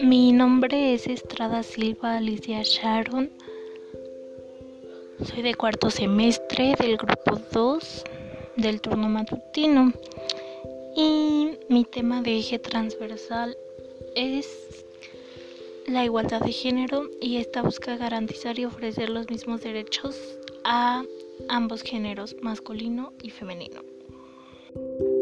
Mi nombre es Estrada Silva Alicia Sharon. Soy de cuarto semestre del grupo 2 del turno matutino. Y mi tema de eje transversal es la igualdad de género y esta busca garantizar y ofrecer los mismos derechos a ambos géneros, masculino y femenino. Thank you.